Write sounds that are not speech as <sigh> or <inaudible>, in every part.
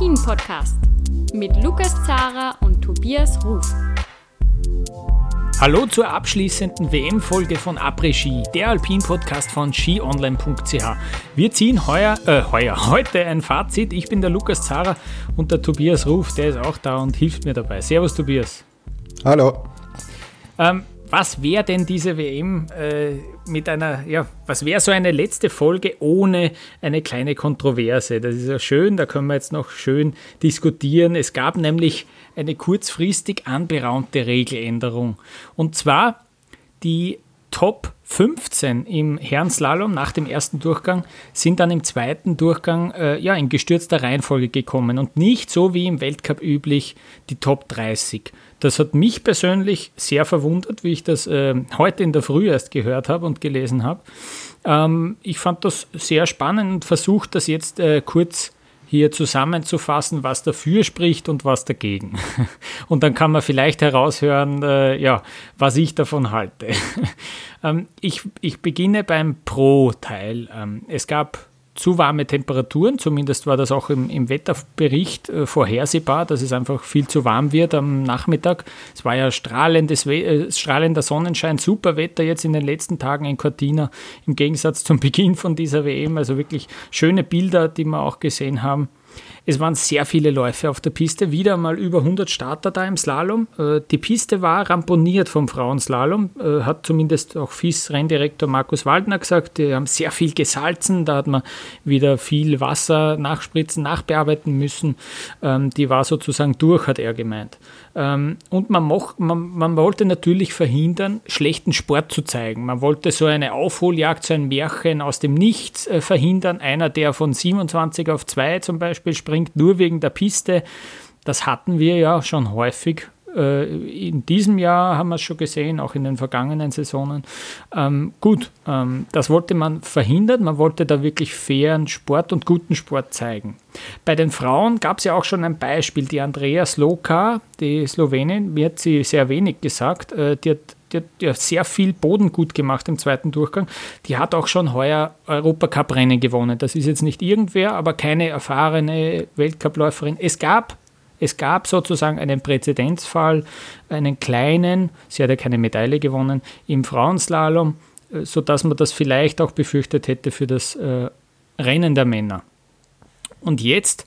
Après-Ski, der Alpin-Podcast mit Lukas Zara und Tobias Ruf. Hallo zur abschließenden WM-Folge von Après-Ski, der Alpin-Podcast von skionline.ch. Wir ziehen heuer, äh, heuer, <laughs> heute ein Fazit. Ich bin der Lukas Zara und der Tobias Ruf, der ist auch da und hilft mir dabei. Servus, Tobias. Hallo. Ähm, was wäre denn diese WM äh, mit einer, ja, was wäre so eine letzte Folge ohne eine kleine Kontroverse? Das ist ja schön, da können wir jetzt noch schön diskutieren. Es gab nämlich eine kurzfristig anberaumte Regeländerung. Und zwar die Top 15 im Herrenslalom nach dem ersten Durchgang sind dann im zweiten Durchgang äh, ja, in gestürzter Reihenfolge gekommen und nicht so wie im Weltcup üblich die Top 30. Das hat mich persönlich sehr verwundert, wie ich das äh, heute in der Früh erst gehört habe und gelesen habe. Ähm, ich fand das sehr spannend und versuche das jetzt äh, kurz hier zusammenzufassen, was dafür spricht und was dagegen. <laughs> Und dann kann man vielleicht heraushören, äh, ja, was ich davon halte. <laughs> ähm, ich, ich beginne beim Pro-Teil. Ähm, es gab zu warme Temperaturen, zumindest war das auch im, im Wetterbericht äh, vorhersehbar, dass es einfach viel zu warm wird am Nachmittag. Es war ja strahlendes äh, strahlender Sonnenschein, super Wetter jetzt in den letzten Tagen in Cortina im Gegensatz zum <laughs> Beginn von dieser WM. Also wirklich schöne Bilder, die wir auch gesehen haben. Es waren sehr viele Läufe auf der Piste, wieder mal über 100 Starter da im Slalom. Äh, die Piste war ramponiert vom Frauenslalom, äh, hat zumindest auch FIS-Renndirektor Markus Waldner gesagt. Die haben sehr viel gesalzen, da hat man wieder viel Wasser nachspritzen, nachbearbeiten müssen. Ähm, die war sozusagen durch, hat er gemeint. Ähm, und man, moch, man, man, wollte natürlich verhindern, schlechten Sport zu zeigen. Man wollte so eine Aufholjagd, so ein Märchen aus dem Nichts äh, verhindern. Einer, der von 27 auf 2 zum Beispiel springt, nur wegen der Piste. Das hatten wir ja schon häufig in diesem Jahr haben wir es schon gesehen, auch in den vergangenen Saisonen. Ähm, gut, ähm, das wollte man verhindern. Man wollte da wirklich fairen Sport und guten Sport zeigen. Bei den Frauen gab es ja auch schon ein Beispiel. Die Andrea Sloka, die Slowenin, mir hat sie sehr wenig gesagt. Äh, die hat die hat ja sehr viel Boden gut gemacht im zweiten Durchgang. Die hat auch schon heuer Europacup-Rennen gewonnen. Das ist jetzt nicht irgendwer, aber keine erfahrene Weltcupläuferin. Es gab es gab sozusagen einen Präzedenzfall, einen kleinen, sie hat ja keine Medaille gewonnen, im Frauenslalom, äh, sodass man das vielleicht auch befürchtet hätte für das äh, Rennen der Männer. Und jetzt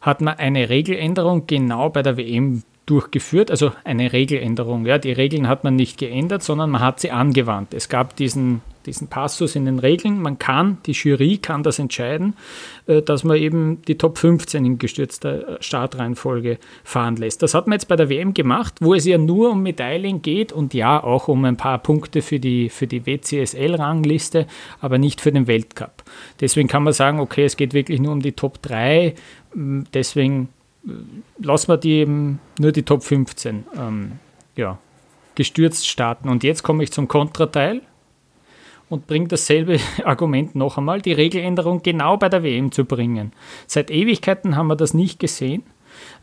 hat man eine Regeländerung genau bei der WM durchgeführt, also eine Regeländerung. Ja, die Regeln hat man nicht geändert, sondern man hat sie angewandt. Es gab diesen diesen Passus in den Regeln. Man kann, die Jury kann das entscheiden, äh, dass man eben die Top 15 in gestürzter äh, Startreihenfolge fahren lässt. Das hat man jetzt bei der WM gemacht, wo es ja nur um Medaillen geht und ja auch um ein paar Punkte für die, für die WCSL-Rangliste, aber nicht für den Weltcup. Deswegen kann man sagen, okay, es geht wirklich nur um die Top 3. Mm, deswegen lassen wir die eben nur die Top 15 ähm, ja, gestürzt starten. Und jetzt komme ich zum Kontrateil und bringt dasselbe <laughs> Argument noch einmal, die Regeländerung genau bei der WM zu bringen. Seit Ewigkeiten haben wir das nicht gesehen.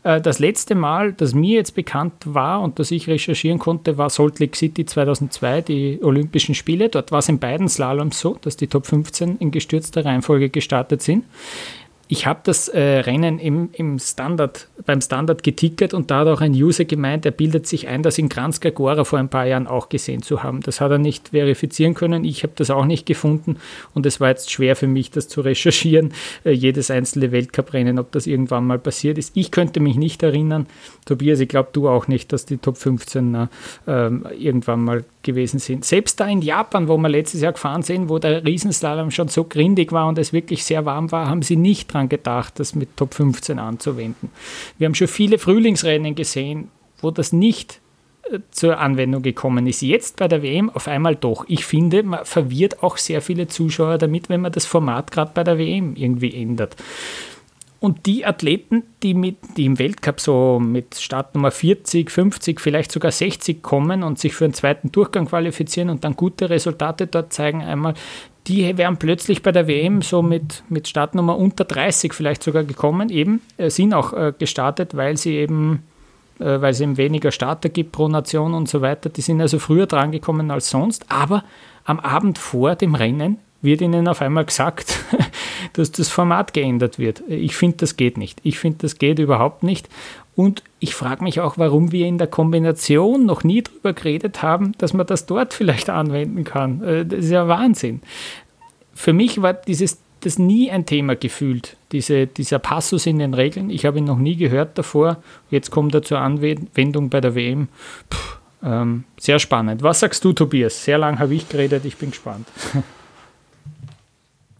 Äh, das letzte Mal, das mir jetzt bekannt war und das ich recherchieren konnte, war Salt Lake City 2002, die Olympischen Spiele. Dort war es in beiden Slaloms so, dass die Top 15 in gestürzter Reihenfolge gestartet sind ich habe das äh, Rennen im, im Standard, beim Standard getickert und da hat auch ein User gemeint, er bildet sich ein, das in Kranjska Gora vor ein paar Jahren auch gesehen zu haben. Das hat er nicht verifizieren können, ich habe das auch nicht gefunden und es war jetzt schwer für mich, das zu recherchieren, <laughs> äh, jedes einzelne Weltcuprennen, ob das irgendwann mal passiert ist. Ich könnte mich nicht erinnern, Tobias, ich glaube du auch nicht, dass die Top 15 äh, irgendwann mal gewesen sind. Selbst da in Japan, wo wir letztes Jahr gefahren sind, wo der Riesenslalom schon so grindig war und es wirklich sehr warm war, haben sie nicht daran gedacht, das mit Top 15 anzuwenden. Wir haben schon viele Frühlingsrennen gesehen, wo das nicht äh, zur Anwendung gekommen ist. Jetzt bei der WM auf einmal doch. Ich finde, man verwirrt auch sehr viele Zuschauer damit, wenn man das Format gerade bei der WM irgendwie ändert. Und die Athleten, die, mit, die im Weltcup so mit Startnummer 40, 50, vielleicht sogar 60 kommen und sich für einen zweiten Durchgang qualifizieren und dann gute Resultate dort zeigen, einmal, die wären plötzlich bei der WM so mit, mit Startnummer unter 30 vielleicht sogar gekommen, eben, äh, sind auch äh, gestartet, weil sie eben äh, weil es eben weniger Starter gibt pro Nation und so weiter. Die sind also früher drangekommen als sonst, aber am Abend vor dem Rennen wird ihnen auf einmal gesagt, <laughs> dass das Format geändert wird. Ich finde, das geht nicht. Ich finde, das geht überhaupt nicht. Und ich frage mich auch, warum wir in der Kombination noch nie darüber geredet haben, dass man das dort vielleicht anwenden kann. Äh, das ist ja Wahnsinn. Für mich war dieses das nie ein Thema gefühlt, diese, dieser Passus in den Regeln. Ich habe ihn noch nie gehört davor. Jetzt kommt er zur Anwendung bei der WM. Puh, ähm, sehr spannend. Was sagst du, Tobias? Sehr lang habe ich geredet, ich bin gespannt. <laughs>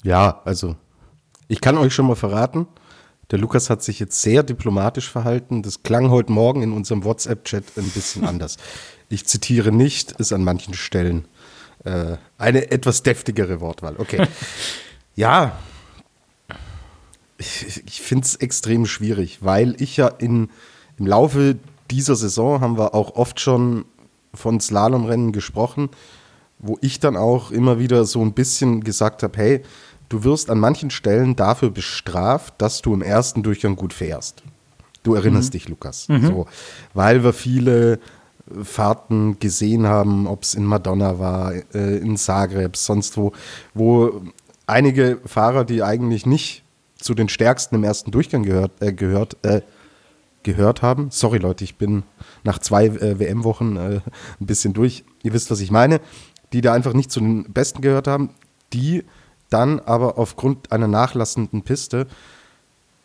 Ja, also ich kann euch schon mal verraten, der Lukas hat sich jetzt sehr diplomatisch verhalten. Das klang heute Morgen in unserem WhatsApp-Chat ein bisschen anders. Ich zitiere nicht, ist an manchen Stellen äh, eine etwas deftigere Wortwahl. Okay. <laughs> ja, ich, ich finde es extrem schwierig, weil ich ja in, im Laufe dieser Saison haben wir auch oft schon von Slalomrennen gesprochen, wo ich dann auch immer wieder so ein bisschen gesagt habe, hey, du wirst an manchen Stellen dafür bestraft, dass du im ersten Durchgang gut fährst. Du erinnerst mhm. dich, Lukas. Mhm. So, weil wir viele Fahrten gesehen haben, ob es in Madonna war, äh, in Zagreb, sonst wo, wo einige Fahrer, die eigentlich nicht zu den stärksten im ersten Durchgang gehört, äh, gehört, äh, gehört haben. Sorry Leute, ich bin nach zwei äh, WM-Wochen äh, ein bisschen durch. Ihr wisst, was ich meine. Die da einfach nicht zu den Besten gehört haben, die dann aber aufgrund einer nachlassenden Piste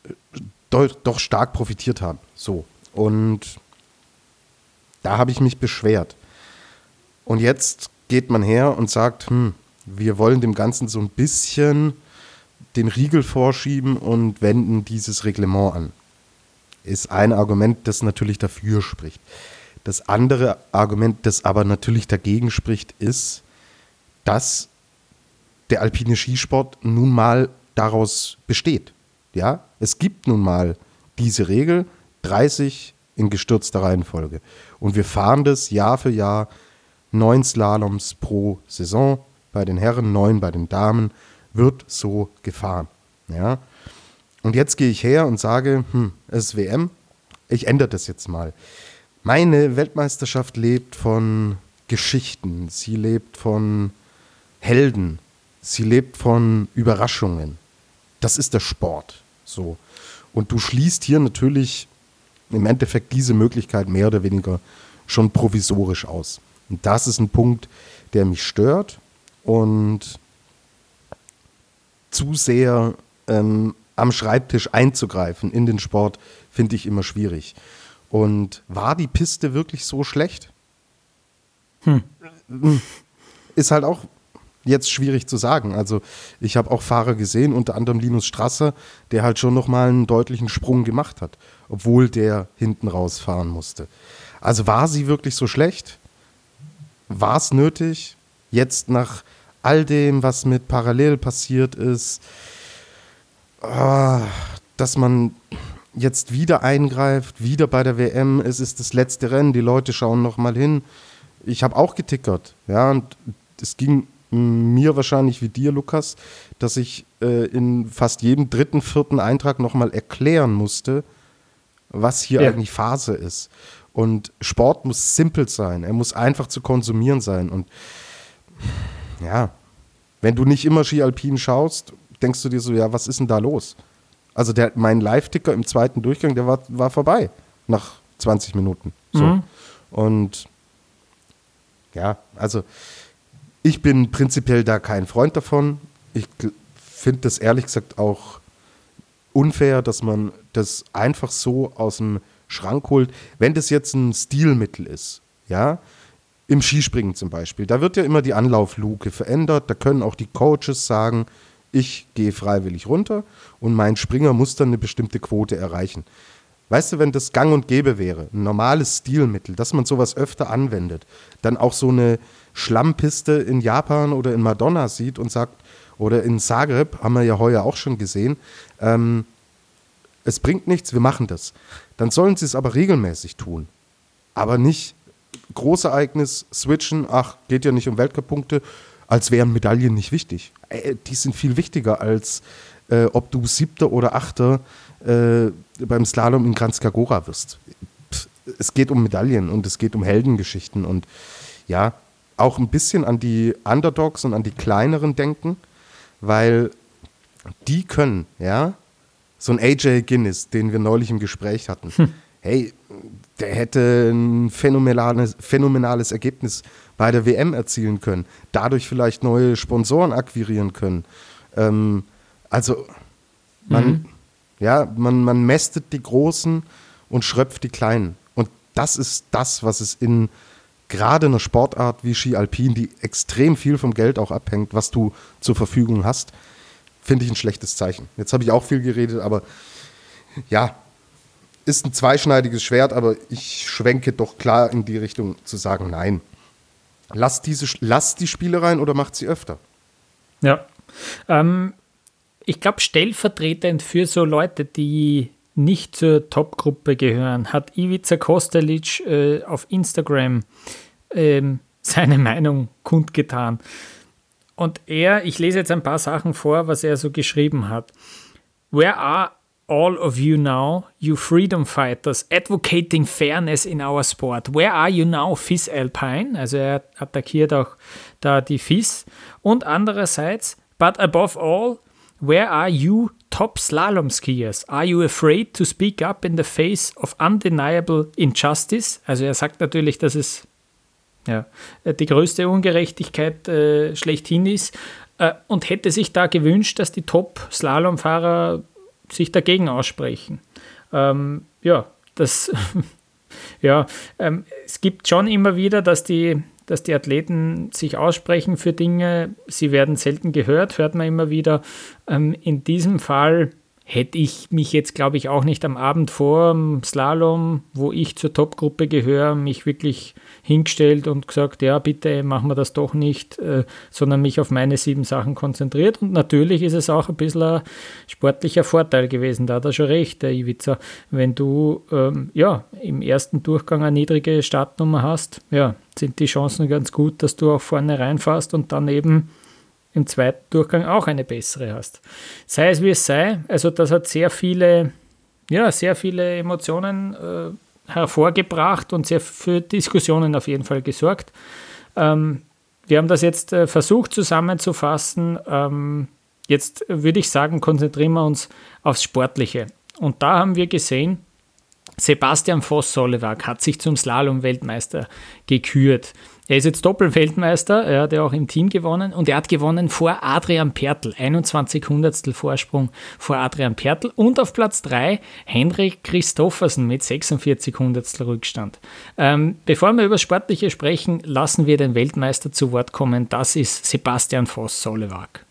äh, doch, stark profitiert haben. So. Und da habe ich mich beschwert. Und jetzt geht man her und sagt, hm, wir wollen dem Ganzen so ein bisschen den Riegel vorschieben und wenden dieses Reglement an ist ein Argument, das natürlich dafür spricht. Das andere Argument, das aber natürlich dagegen spricht, ist, dass der alpine Skisport nun mal daraus besteht. Ja, es gibt nun mal diese Regel 30 in gestürzter Reihenfolge. Und wir fahren das Jahr für Jahr neun Slaloms pro Saison bei den Herren, neun bei den Damen, wird so gefahren. Ja, und jetzt gehe ich her und sage, hm, es ist WM, ich ändere das jetzt mal. Meine Weltmeisterschaft lebt von Geschichten, sie lebt von Helden, sie lebt von Überraschungen. Das ist der Sport. So. Und du schließt hier natürlich im Endeffekt diese Möglichkeit mehr oder weniger schon provisorisch aus. Und das ist ein Punkt, der mich stört und zu sehr ähm, am Schreibtisch einzugreifen in den Sport, finde ich immer schwierig. Und war die Piste wirklich so schlecht? Hm. Ist halt auch jetzt schwierig zu sagen. Also ich habe auch Fahrer gesehen, unter anderem Linus Strasser, der halt schon nochmal einen deutlichen Sprung gemacht hat, obwohl der hinten rausfahren musste. Also war sie wirklich so schlecht? War es nötig? Jetzt nach all dem, was mit Parallel passiert ist, Ah, dass man jetzt wieder eingreift, wieder bei der WM, es ist das letzte Rennen, die Leute schauen noch mal hin. Ich habe auch getickert, ja, und es ging mir wahrscheinlich wie dir, Lukas, dass ich äh, in fast jedem dritten, vierten Eintrag noch mal erklären musste, was hier ja. eigentlich Phase ist. Und Sport muss simpel sein, er muss einfach zu konsumieren sein. Und ja, wenn du nicht immer Ski Alpin schaust denkst du dir so, ja, was ist denn da los? Also der, mein Live-Ticker im zweiten Durchgang, der war, war vorbei nach 20 Minuten. So. Mhm. Und ja, also ich bin prinzipiell da kein Freund davon. Ich finde das ehrlich gesagt auch unfair, dass man das einfach so aus dem Schrank holt. Wenn das jetzt ein Stilmittel ist, ja, im Skispringen zum Beispiel, da wird ja immer die Anlaufluke verändert. Da können auch die Coaches sagen, ich gehe freiwillig runter und mein Springer muss dann eine bestimmte Quote erreichen. Weißt du, wenn das gang und gäbe wäre, ein normales Stilmittel, dass man sowas öfter anwendet, dann auch so eine Schlammpiste in Japan oder in Madonna sieht und sagt, oder in Zagreb, haben wir ja heuer auch schon gesehen, ähm, es bringt nichts, wir machen das. Dann sollen sie es aber regelmäßig tun. Aber nicht Großereignis, switchen, ach, geht ja nicht um Weltcup-Punkte, als wären Medaillen nicht wichtig. Äh, die sind viel wichtiger als äh, ob du Siebter oder Achter äh, beim Slalom in Kranjska wirst. Es geht um Medaillen und es geht um Heldengeschichten und ja, auch ein bisschen an die Underdogs und an die kleineren denken, weil die können, ja, so ein AJ Guinness, den wir neulich im Gespräch hatten, hm. hey, der hätte ein phänomenales, phänomenales Ergebnis bei der WM erzielen können, dadurch vielleicht neue Sponsoren akquirieren können. Ähm, also man, mhm. ja, man, man mästet die Großen und schröpft die Kleinen. Und das ist das, was es in gerade einer Sportart wie Ski Alpin, die extrem viel vom Geld auch abhängt, was du zur Verfügung hast, finde ich ein schlechtes Zeichen. Jetzt habe ich auch viel geredet, aber ja, ist ein zweischneidiges Schwert, aber ich schwenke doch klar in die Richtung zu sagen, nein. Lass, diese, lass die Spiele rein oder macht sie öfter. Ja. Ähm, ich glaube, stellvertretend für so Leute, die nicht zur Top-Gruppe gehören, hat Ivica Kostelic äh, auf Instagram ähm, seine Meinung kundgetan. Und er, ich lese jetzt ein paar Sachen vor, was er so geschrieben hat. Where are all of you now, you freedom fighters, advocating fairness in our sport? Where are you now, FIS Alpine? Also er attackiert auch da die FIS. Und andererseits, but above all, where are you top slalom skiers? Are you afraid to speak up in the face of undeniable injustice? Also er sagt natürlich, dass es ja, die größte Ungerechtigkeit äh, schlechthin ist äh, und hätte sich da gewünscht, dass die Top-Slalomfahrer sich dagegen aussprechen. Ähm, ja, das, <laughs> ja, ähm, es gibt schon immer wieder, dass die, dass die Athleten sich aussprechen für Dinge. Sie werden selten gehört, hört man immer wieder. Ähm, in diesem Fall hätte ich mich jetzt, glaube ich, auch nicht am Abend vor dem Slalom, wo ich zur Topgruppe gehöre, mich wirklich hingestellt und gesagt, ja, bitte machen wir das doch nicht, äh, sondern mich auf meine sieben Sachen konzentriert. Und natürlich ist es auch ein bisschen ein sportlicher Vorteil gewesen, da hat er schon recht, der Ivica. Wenn du ähm, ja, im ersten Durchgang eine niedrige Startnummer hast, ja, sind die Chancen ganz gut, dass du auch vorne reinfährst und dann eben im zweiten Durchgang auch eine bessere hast. Sei es wie es sei, also das hat sehr viele, ja, sehr viele Emotionen äh, hervorgebracht und sehr für Diskussionen auf jeden Fall gesorgt. Ähm, wir haben das jetzt äh, versucht zusammenzufassen. Ähm, jetzt würde ich sagen, konzentrieren wir uns aufs Sportliche. Und da haben wir gesehen, Sebastian Voss-Solewag hat sich zum Slalom-Weltmeister gekürt. Er ist jetzt Doppelweltmeister, er hat ja auch im Team gewonnen und er hat gewonnen vor Adrian Pertl, 21 Hundertstel Vorsprung vor Adrian Pertl und auf Platz 3 Henrik Christoffersen mit 46 Hundertstel Rückstand. Ähm, bevor wir über Sportliche sprechen, lassen wir den Weltmeister zu Wort kommen. Das ist Sebastian Voss-Solewag.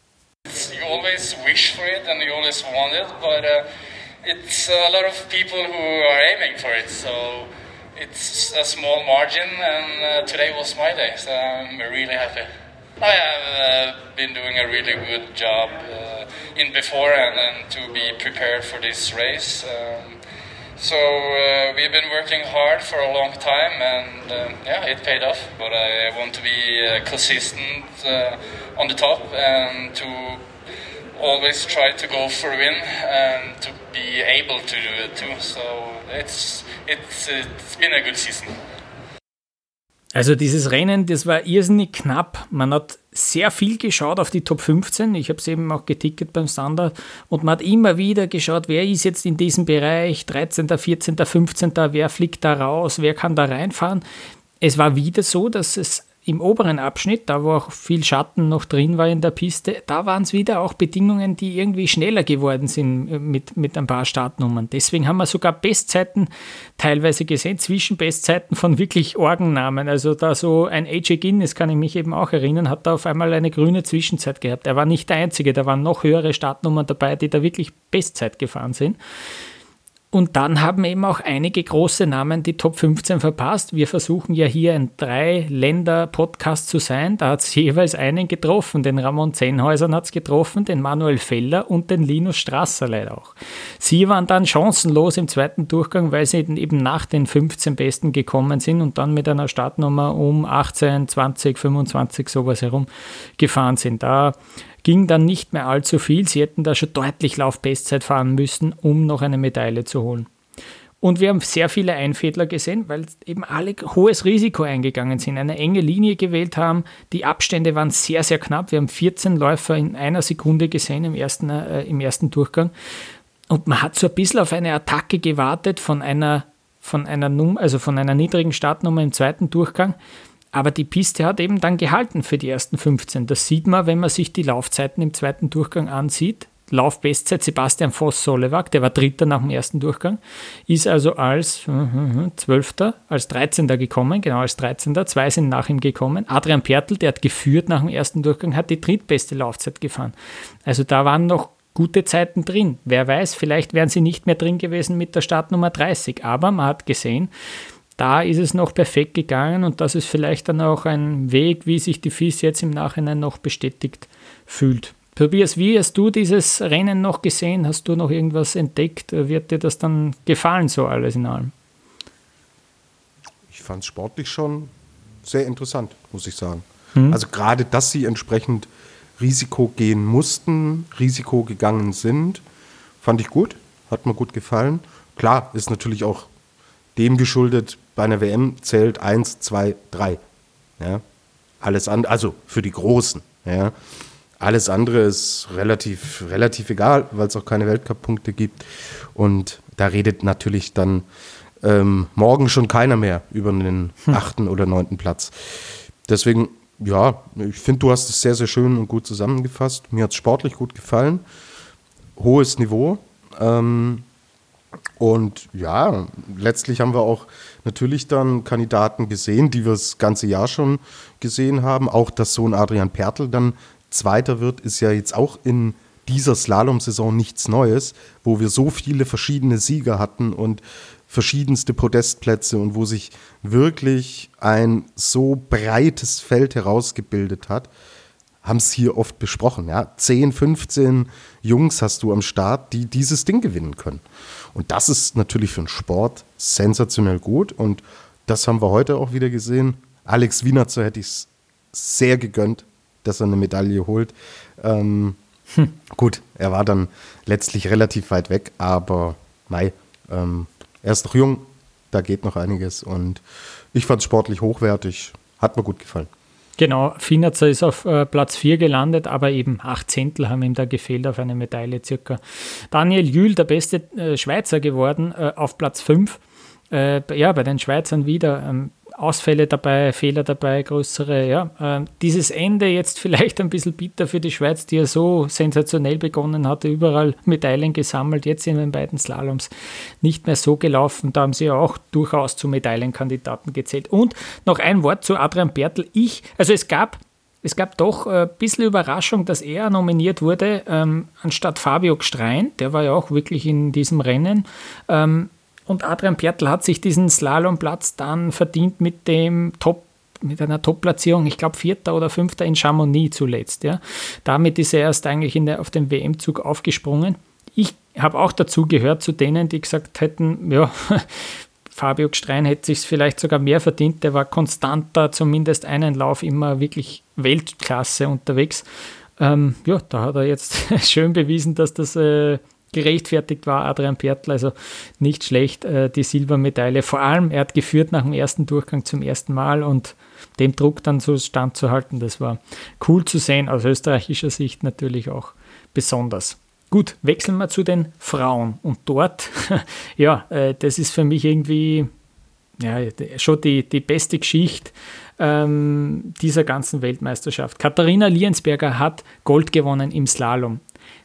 You always wish for it and you always want it, but uh, it's a lot of people who are aiming for it, so it's a small margin, and uh, today was my day, so I'm really happy. I have uh, been doing a really good job uh, in before and then to be prepared for this race. Um, so uh, we've been working hard for a long time, and uh, yeah, it paid off. But I want to be uh, consistent on the top and to always try to go for a win and to be able to do it too. So it's it's it's been a good season. Also dieses Rennen, das war irrsinnig knapp. Man hat sehr viel geschaut auf die Top 15. Ich habe es eben auch geticket beim Standard. Und man hat immer wieder geschaut, wer ist jetzt in diesem Bereich, 13., 14., 15., wer fliegt da raus, wer kann da reinfahren. Es war wieder so, dass es im oberen Abschnitt, da wo auch viel Schatten noch drin war in der Piste, da waren es wieder auch Bedingungen, die irgendwie schneller geworden sind äh, mit, mit ein paar Startnummern. Deswegen haben wir sogar Bestzeiten teilweise gesehen, Zwischenbestzeiten von wirklich Orgennamen. Also da so ein AJ Guinness, kann ich mich eben auch erinnern, hat da auf einmal eine grüne Zwischenzeit gehabt. Er war nicht der Einzige, da waren noch höhere Startnummern dabei, die da wirklich Bestzeit gefahren sind. Und dann haben eben auch einige große Namen die Top 15 verpasst. Wir versuchen ja hier ein Drei-Länder-Podcast zu sein. Da hat es jeweils einen getroffen. Den Ramon Zehnhäusern hat es getroffen, den Manuel Feller und den Linus Strasser leider auch. Sie waren dann chancenlos im zweiten Durchgang, weil sie eben nach den 15 Besten gekommen sind und dann mit einer Startnummer um 18, 20, 25 sowas herum gefahren sind. Da ging dann nicht mehr allzu viel. Sie hätten da schon deutlich Laufbestzeit fahren müssen, um noch eine Medaille zu holen. Und wir haben sehr viele Einfädler gesehen, weil eben alle hohes Risiko eingegangen sind, eine enge Linie gewählt haben. Die Abstände waren sehr, sehr knapp. Wir haben 14 Läufer in einer Sekunde gesehen im ersten, äh, im ersten Durchgang. Und man hat so ein bisschen auf eine Attacke gewartet von einer, von einer, Num also von einer niedrigen Startnummer im zweiten Durchgang. Aber die Piste hat eben dann gehalten für die ersten 15. Das sieht man, wenn man sich die Laufzeiten im zweiten Durchgang ansieht. Laufbestzeit Sebastian Voss-Solewak, der war Dritter nach dem ersten Durchgang, ist also als uh, Zwölfter, als 13. gekommen, genau als 13. Zwei sind nach ihm gekommen. Adrian Pertl, der hat geführt nach dem ersten Durchgang, hat die drittbeste Laufzeit gefahren. Also da waren noch gute Zeiten drin. Wer weiß, vielleicht wären sie nicht mehr drin gewesen mit der Startnummer 30. Aber man hat gesehen, da ist es noch perfekt gegangen und das ist vielleicht dann auch ein Weg, wie sich die FIS jetzt im Nachhinein noch bestätigt fühlt. Tobias, wie hast du dieses Rennen noch gesehen? Hast du noch irgendwas entdeckt? Wird dir das dann gefallen, so alles in allem? Ich fand es sportlich schon sehr interessant, muss ich sagen. Hm. Also gerade, dass sie entsprechend Risiko gehen mussten, Risiko gegangen sind, fand ich gut, hat mir gut gefallen. Klar, ist natürlich auch dem geschuldet, bei einer WM zählt 1, 2, 3. Ja? Alles andere, also für die Großen. Ja? Alles andere ist relativ, relativ egal, weil es auch keine Weltcup-Punkte gibt. Und da redet natürlich dann ähm, morgen schon keiner mehr über einen hm. achten oder neunten Platz. Deswegen, ja, ich finde, du hast es sehr, sehr schön und gut zusammengefasst. Mir hat es sportlich gut gefallen. Hohes Niveau. Ähm, und ja, letztlich haben wir auch natürlich dann Kandidaten gesehen, die wir das ganze Jahr schon gesehen haben. Auch dass so ein Adrian Pertl dann Zweiter wird, ist ja jetzt auch in dieser Slalom-Saison nichts Neues, wo wir so viele verschiedene Sieger hatten und verschiedenste Podestplätze und wo sich wirklich ein so breites Feld herausgebildet hat, haben es hier oft besprochen. Ja? 10, 15 Jungs hast du am Start, die dieses Ding gewinnen können. Und das ist natürlich für den Sport sensationell gut. Und das haben wir heute auch wieder gesehen. Alex Wiener, so hätte ich es sehr gegönnt dass er eine Medaille holt. Ähm, hm. Gut, er war dann letztlich relativ weit weg, aber mei, ähm, er ist noch jung, da geht noch einiges und ich fand es sportlich hochwertig, hat mir gut gefallen. Genau, Finatzer ist auf äh, Platz 4 gelandet, aber eben acht Zehntel haben ihm da gefehlt auf eine Medaille circa. Daniel Jühl, der beste äh, Schweizer geworden, äh, auf Platz 5. Äh, ja, bei den Schweizern wieder. Ähm, Ausfälle dabei, Fehler dabei, größere. Ja. Äh, dieses Ende jetzt <laughs> vielleicht ein bisschen bitter für die Schweiz, die ja so sensationell begonnen hatte, überall Medaillen gesammelt, jetzt in den beiden Slaloms nicht mehr so gelaufen. Da haben sie ja auch durchaus zu Medaillenkandidaten gezählt. Und noch ein Wort zu Adrian Bertel. Ich, also es gab es gab doch ein bisschen Überraschung, dass er nominiert wurde, ähm, anstatt Fabio Gstrein, der war ja auch wirklich in diesem Rennen. Ähm, und Adrian Pertl hat sich diesen Slalomplatz dann verdient mit dem Top mit einer Top-Platzierung, ich glaube Vierter oder Fünfter in Chamonix zuletzt. Ja. Damit ist er erst eigentlich der, auf den WM-Zug aufgesprungen. Ich habe auch dazu gehört zu denen, die gesagt hätten, ja, <laughs> Fabio Gstrein hätte sich vielleicht sogar mehr verdient. Der war konstanter, zumindest einen Lauf immer wirklich Weltklasse unterwegs. Ähm, ja, da hat er jetzt <laughs> schön bewiesen, dass das äh, gerechtfertigt war, Adrian Pertl, also nicht schlecht, äh, die Silbermedaille. Vor allem, er hat geführt nach dem ersten Durchgang zum ersten Mal und dem Druck dann so standzuhalten, das war cool zu sehen, aus österreichischer Sicht natürlich auch besonders. Gut, wechseln wir zu den Frauen. Und dort, <laughs> ja, äh, das ist für mich irgendwie ja, schon die, die beste Geschichte ähm, dieser ganzen Weltmeisterschaft. Katharina Liensberger hat Gold gewonnen im Slalom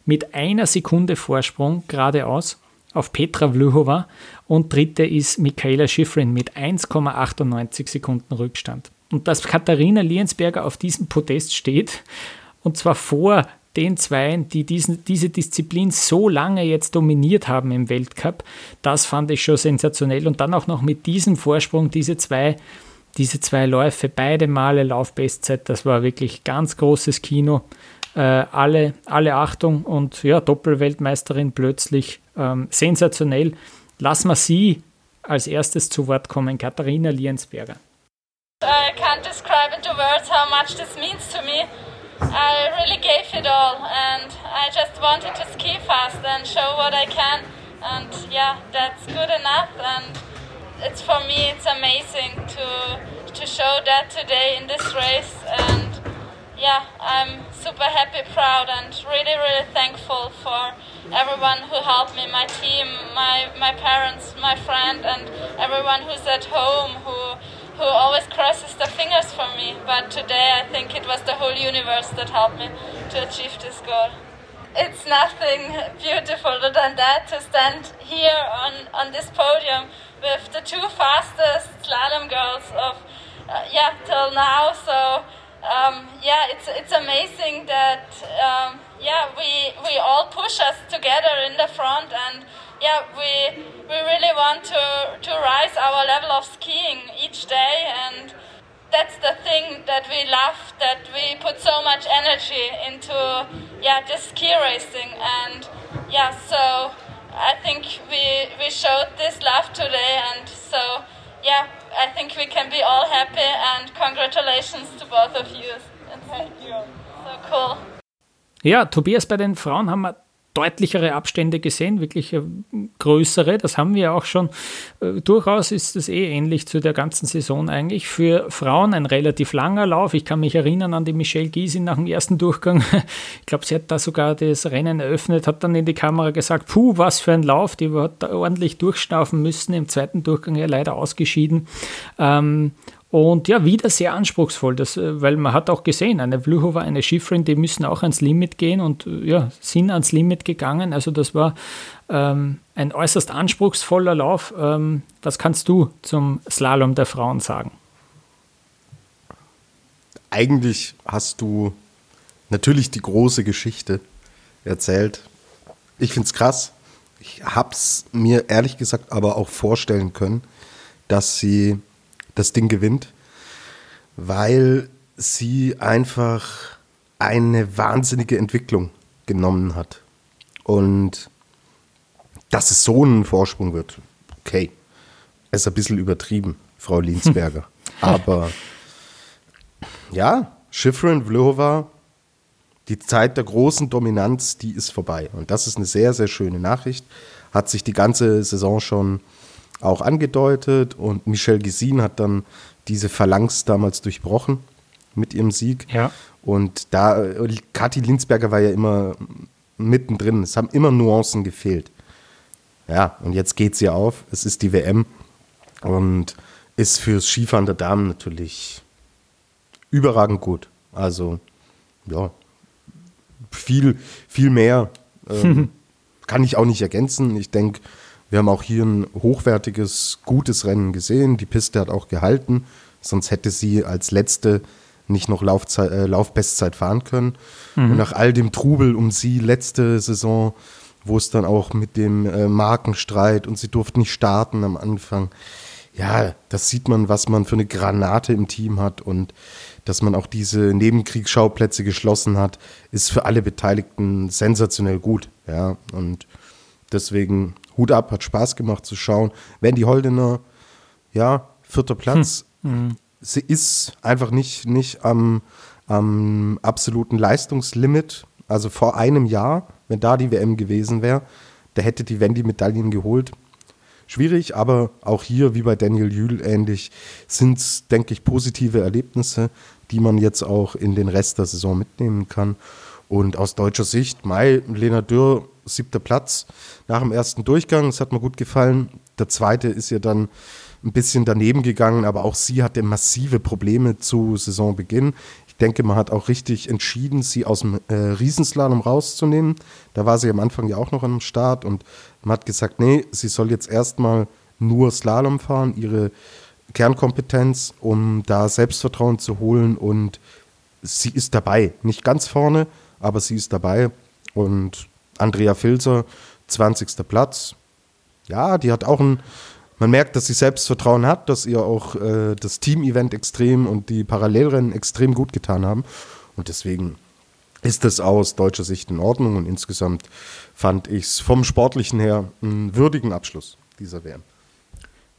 mit einer Sekunde Vorsprung geradeaus auf Petra Vlhova und dritte ist Michaela Schifrin mit 1,98 Sekunden Rückstand. Und dass Katharina Liensberger auf diesem Podest steht, und zwar vor den Zweien, die diesen, diese Disziplin so lange jetzt dominiert haben im Weltcup, das fand ich schon sensationell. Und dann auch noch mit diesem Vorsprung diese zwei, diese zwei Läufe, beide Male Laufbestzeit, das war wirklich ganz großes Kino. Äh, alle, alle Achtung und ja, Doppelweltmeisterin plötzlich ähm, sensationell. Lassen wir sie als erstes zu Wort kommen, Katharina Liensberger. I can't describe into words how much this means to me. I really gave it all and I just wanted to ski fast and show what I can and yeah, that's good enough. And it's for me, it's amazing to to show that today in this race. And yeah, I'm super happy, proud, and really, really thankful for everyone who helped me, my team, my my parents, my friend, and everyone who's at home who who always crosses the fingers for me. But today, I think it was the whole universe that helped me to achieve this goal it's nothing beautifuler than that to stand here on, on this podium with the two fastest slalom girls of uh, yeah till now. So um, yeah, it's it's amazing that um, yeah we we all push us together in the front and yeah we we really want to to rise our level of skiing each day and that's the thing that we love that we put so much energy into yeah just ski racing and yeah so i think we we showed this love today and so yeah i think we can be all happy and congratulations to both of you. Thank you. So cool. Ja tobias bei den frauen haben wir deutlichere Abstände gesehen, wirklich äh, größere. Das haben wir auch schon. Äh, durchaus ist es eh ähnlich zu der ganzen Saison eigentlich. Für Frauen ein relativ langer Lauf. Ich kann mich erinnern an die Michelle Gysin nach dem ersten Durchgang. <laughs> Ich glaube, sie hat da sogar das Rennen eröffnet, hat dann in die Kamera gesagt, puh, was für ein Lauf. Die hat da ordentlich durchschnaufen müssen. Im zweiten Durchgang ja leider ausgeschieden. Ähm, und ja, wieder sehr anspruchsvoll, das, äh, weil man hat auch gesehen, eine Vluhova, eine Schifrin, die müssen auch ans Limit gehen und äh, ja, sind ans Limit gegangen. Also das war ähm, ein äußerst anspruchsvoller Lauf. Ähm, was kannst du zum Slalom der Frauen sagen? Eigentlich hast du natürlich die große Geschichte erzählt. Ich finde es krass. Ich habe es mir ehrlich gesagt aber auch vorstellen können, dass sie das Ding gewinnt, weil sie einfach eine wahnsinnige Entwicklung genommen hat. Und dass es so ein Vorsprung wird, okay, ist ein bisschen übertrieben, Frau Linsberger. <laughs> Aber ja, Schifrin, Vlhova, die Zeit der großen Dominanz, die ist vorbei. Und das ist eine sehr, sehr schöne Nachricht. Hat sich die ganze Saison schon auch angedeutet und Michel Gesin hat dann diese Phalanx damals durchbrochen mit ihrem Sieg. Ja. Und da, Kathi Linsberger war ja immer mittendrin. Es haben immer Nuancen gefehlt. Ja, und jetzt geht sie auf. Es ist die WM und ist fürs Skifahren der Damen natürlich überragend gut. Also, ja, viel, viel mehr ähm, <laughs> kann ich auch nicht ergänzen. Ich denke, wir haben auch hier ein hochwertiges, gutes Rennen gesehen. Die Piste hat auch gehalten, sonst hätte sie als letzte nicht noch Laufzeit, äh, Laufbestzeit fahren können. Mhm. Und nach all dem Trubel um sie letzte Saison, wo es dann auch mit dem äh, Markenstreit und sie durfte nicht starten am Anfang. Ja, das sieht man, was man für eine Granate im Team hat und dass man auch diese Nebenkriegsschauplätze geschlossen hat, ist für alle Beteiligten sensationell gut. Ja, und deswegen Hut ab, hat Spaß gemacht zu schauen. Wendy Holdener, ja, vierter Platz. Hm. Mhm. Sie ist einfach nicht, nicht am, am absoluten Leistungslimit. Also vor einem Jahr, wenn da die WM gewesen wäre, da hätte die Wendy Medaillen geholt. Schwierig, aber auch hier, wie bei Daniel Jühl ähnlich, sind es, denke ich, positive Erlebnisse, die man jetzt auch in den Rest der Saison mitnehmen kann. Und aus deutscher Sicht, Mai, Lena Dürr, siebter Platz nach dem ersten Durchgang. Das hat mir gut gefallen. Der zweite ist ja dann ein bisschen daneben gegangen, aber auch sie hatte massive Probleme zu Saisonbeginn. Ich denke, man hat auch richtig entschieden, sie aus dem äh, Riesenslalom rauszunehmen. Da war sie am Anfang ja auch noch am Start und man hat gesagt, nee, sie soll jetzt erstmal nur Slalom fahren, ihre Kernkompetenz, um da Selbstvertrauen zu holen und sie ist dabei. Nicht ganz vorne, aber sie ist dabei. Und Andrea Filzer, 20. Platz. Ja, die hat auch ein, man merkt, dass sie Selbstvertrauen hat, dass ihr auch äh, das Team-Event extrem und die Parallelrennen extrem gut getan haben. Und deswegen ist das aus deutscher Sicht in Ordnung. Und insgesamt fand ich es vom Sportlichen her einen würdigen Abschluss dieser WM.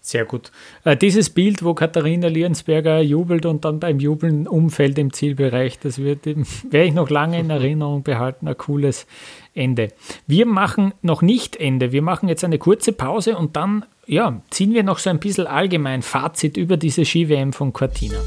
Sehr gut. Äh, dieses Bild, wo Katharina Liensberger jubelt und dann beim Jubeln umfällt im Zielbereich, das wird, <laughs> werde ich noch lange in Erinnerung behalten. Ein cooles Ende. Wir machen noch nicht Ende. Wir machen jetzt eine kurze Pause und dann ja, ziehen wir noch so ein bisschen allgemein Fazit über diese Ski-WM von Cortina.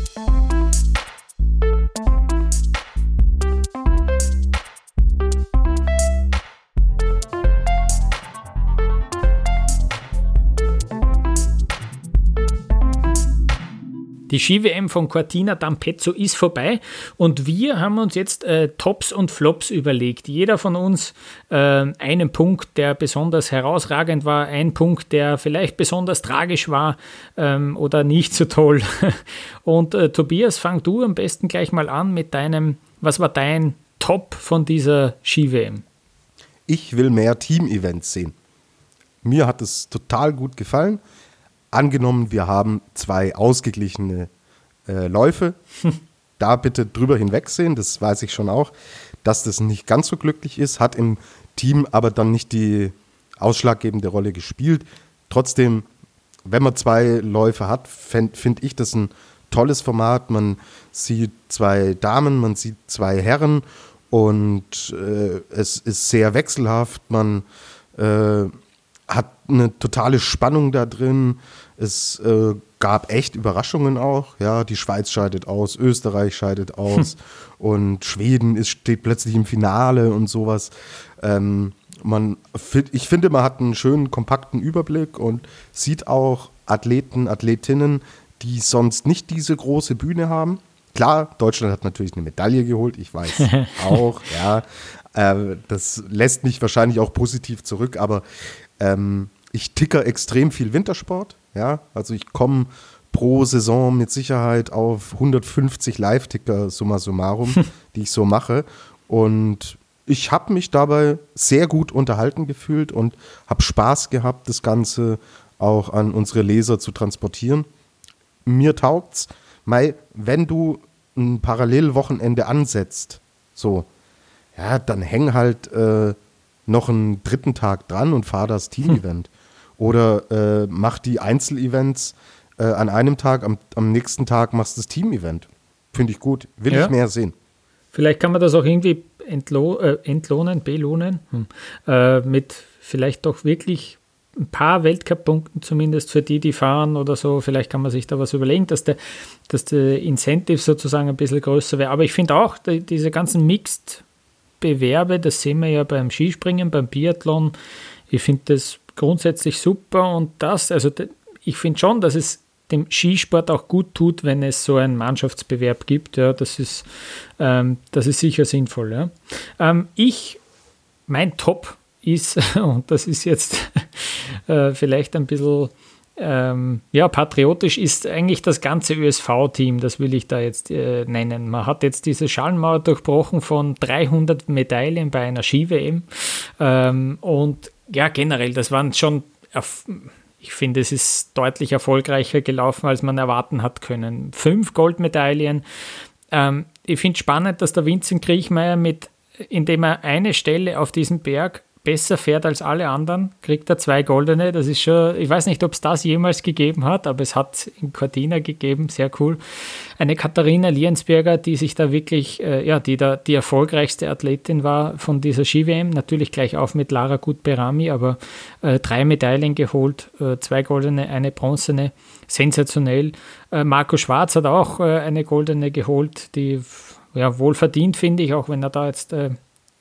Die Ski-WM von Cortina d'Ampezzo ist vorbei und wir haben uns jetzt äh, Tops und Flops überlegt. Jeder von uns äh, einen Punkt, der besonders herausragend war, ein Punkt, der vielleicht besonders tragisch war ähm, oder nicht so toll. <laughs> Und äh, Tobias, fang du am besten gleich mal an mit deinem, was war dein Top von dieser Ski-WM? Ich will mehr Team-Events sehen. Mir hat es total gut gefallen angenommen, wir haben zwei ausgeglichene äh, Läufe, <laughs> da bitte drüber hinwegsehen, das weiß ich schon auch, dass das nicht ganz so glücklich ist, hat im Team aber dann nicht die ausschlaggebende Rolle gespielt. Trotzdem, wenn man zwei Läufe hat, finde ich das ein tolles Format. Man sieht zwei Damen, man sieht zwei Herren und äh, es ist sehr wechselhaft. Man äh, hat eine totale Spannung da drin. Es äh, gab echt Überraschungen auch. Ja, die Schweiz scheidet aus, Österreich scheidet aus und Schweden ist, steht plötzlich im Finale und sowas. Ähm, man, ich finde, man hat einen schönen, kompakten Überblick und sieht auch Athleten, Athletinnen, die sonst nicht diese große Bühne haben. Klar, Deutschland hat natürlich eine Medaille geholt, ich weiß <laughs> auch, ja. Äh, das lässt mich wahrscheinlich auch positiv zurück, aber ähm, ich ticker extrem viel Wintersport. Ja, also ich komme pro Saison mit Sicherheit auf 150 Live-Ticker summa summarum, <laughs> die ich so mache. Und ich habe mich dabei sehr gut unterhalten gefühlt und habe Spaß gehabt, das Ganze auch an unsere Leser zu transportieren. Mir taugt's, Mai, wenn du ein Parallelwochenende ansetzt, so, ja, dann häng halt äh, noch einen dritten Tag dran und fahr das Team-Event. Hm. Oder äh, mach die Einzelevents äh, an einem Tag, am, am nächsten Tag machst du das Team-Event. Finde ich gut. Will ja. ich mehr sehen. Vielleicht kann man das auch irgendwie entlo äh, entlohnen, belohnen, hm. äh, mit vielleicht doch wirklich ein paar Weltcup-Punkten zumindest für die, die fahren oder so. Vielleicht kann man sich da was überlegen, dass der, dass der Incentive sozusagen ein bisschen größer wäre. Aber ich finde auch, die, diese ganzen Mixed-Bewerbe, das sehen wir ja beim Skispringen, beim Biathlon. Ich finde das grundsätzlich super und das, also ich finde schon, dass es dem Skisport auch gut tut, wenn es so einen Mannschaftsbewerb gibt. Ja, das ist, ähm, das ist sicher sinnvoll. Ja. Ähm, ich, mein Top ist, <laughs> und das ist jetzt <laughs> äh, vielleicht ein bisschen ähm, ja, patriotisch ist eigentlich das ganze ÖSV-Team, das will ich da jetzt äh, nennen. Man hat jetzt diese Schallmauer durchbrochen von 300 Medaillen bei einer Ski-WM ähm, und ja, generell, das waren schon, ich finde, es ist deutlich erfolgreicher gelaufen, als man erwarten hat können. Fünf Goldmedaillen. Ähm, ich finde spannend, dass der Vincent Kriechmeier mit, indem er eine Stelle auf diesem Berg besser fährt als alle anderen, kriegt er zwei goldene. Das ist schon, ich weiß nicht, ob es das jemals gegeben hat, aber es hat in Cortina gegeben, sehr cool. Eine Katharina Liensberger, die sich da wirklich, äh, ja, die da die erfolgreichste Athletin war von dieser Ski-WM, natürlich gleich auf mit Lara Gutberami, aber äh, drei Medaillen geholt, äh, zwei goldene, eine bronzene, sensationell. Äh, Marco Schwarz hat auch äh, eine goldene geholt, die ja, wohl verdient, finde ich, auch wenn er da jetzt äh,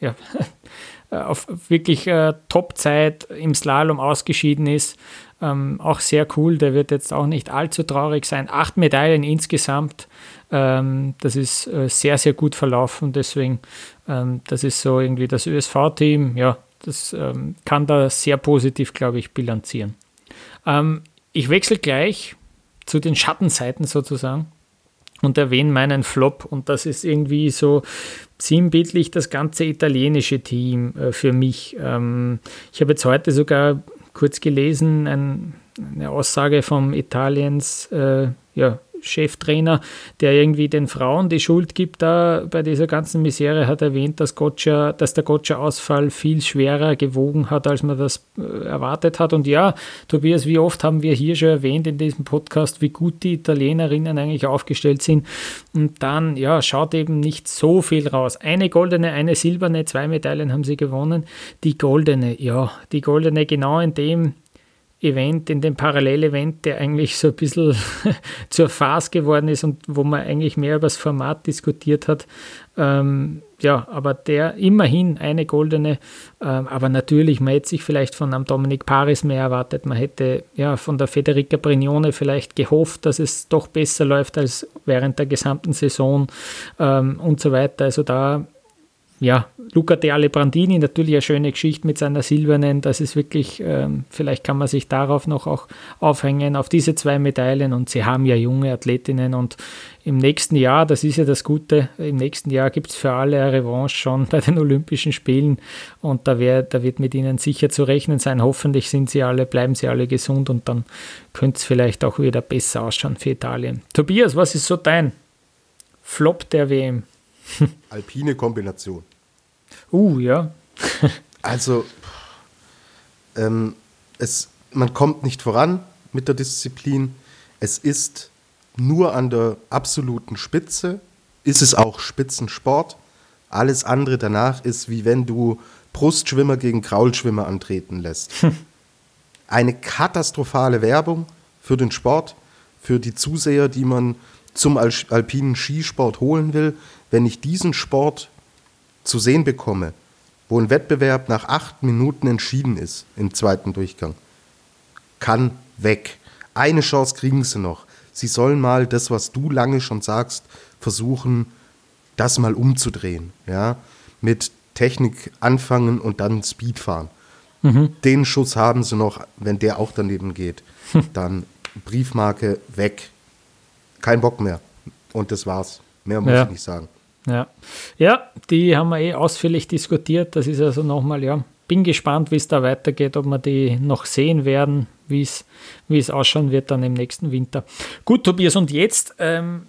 ja, <laughs> auf wirklich äh, Top-Zeit im Slalom ausgeschieden ist. Ähm, auch sehr cool, der wird jetzt auch nicht allzu traurig sein. Acht Medaillen insgesamt, ähm, das ist äh, sehr, sehr gut verlaufen. Deswegen, ähm, das ist so irgendwie das ÖSV-Team, ja, das ähm, kann da sehr positiv, glaube ich, bilanzieren. Ähm, ich wechsle gleich zu den Schattenseiten sozusagen und erwähne meinen Flop. Und das ist irgendwie so sinnbildlich das ganze italienische Team äh, für mich. Ähm, ich habe jetzt heute sogar kurz gelesen, ein, eine Aussage vom Italiens äh, ja, Cheftrainer, der irgendwie den Frauen die Schuld gibt, da bei dieser ganzen Misere hat erwähnt, dass, Gotcha, dass der Gotcha-Ausfall viel schwerer gewogen hat, als man das äh, erwartet hat. Und ja, Tobias, wie oft haben wir hier schon erwähnt in diesem Podcast, wie gut die Italienerinnen eigentlich aufgestellt sind. Und dann, ja, schaut eben nicht so viel raus. Eine goldene, eine silberne, zwei Medaillen haben sie gewonnen. Die goldene, ja, die goldene genau in dem Event, in dem Parallelevent, der eigentlich so ein bisschen <laughs> zur Farce geworden ist und wo man eigentlich mehr über das Format diskutiert hat. Ähm, ja, aber der immerhin eine goldene, ähm, aber natürlich, man hätte sich vielleicht von einem Dominik Paris mehr erwartet. Man hätte ja von der Federica Brignone vielleicht gehofft, dass es doch besser läuft als während der gesamten Saison ähm, und so weiter. Also da ja, Luca De Brandini, natürlich eine schöne Geschichte mit seiner silbernen. Das ist wirklich, ähm, vielleicht kann man sich darauf noch auch aufhängen, auf diese zwei Medaillen. Und sie haben ja junge Athletinnen. Und im nächsten Jahr, das ist ja das Gute, im nächsten Jahr gibt es für alle eine Revanche schon bei den Olympischen Spielen. Und da, wär, da wird mit ihnen sicher zu rechnen sein. Hoffentlich sind sie alle, bleiben sie alle gesund und dann könnte es vielleicht auch wieder besser ausschauen für Italien. Tobias, was ist so dein Flop der WM? Alpine Kombination. Uh, ja. <laughs> also, ähm, es, man kommt nicht voran mit der Disziplin. Es ist nur an der absoluten Spitze, ist es auch Spitzensport. Alles andere danach ist wie wenn du Brustschwimmer gegen Kraulschwimmer antreten lässt. <laughs> Eine katastrophale Werbung für den Sport, für die Zuseher, die man zum alpinen Skisport holen will. Wenn ich diesen Sport zu sehen bekomme, wo ein Wettbewerb nach acht Minuten entschieden ist im zweiten Durchgang, kann weg. Eine Chance kriegen sie noch. Sie sollen mal das, was du lange schon sagst, versuchen, das mal umzudrehen. Ja? Mit Technik anfangen und dann Speed fahren. Mhm. Den Schuss haben sie noch, wenn der auch daneben geht. Dann Briefmarke weg. Kein Bock mehr. Und das war's. Mehr muss ja. ich nicht sagen. Ja. ja, die haben wir eh ausführlich diskutiert. Das ist also nochmal, ja, bin gespannt, wie es da weitergeht, ob wir die noch sehen werden, wie es ausschauen wird dann im nächsten Winter. Gut, Tobias, und jetzt ähm,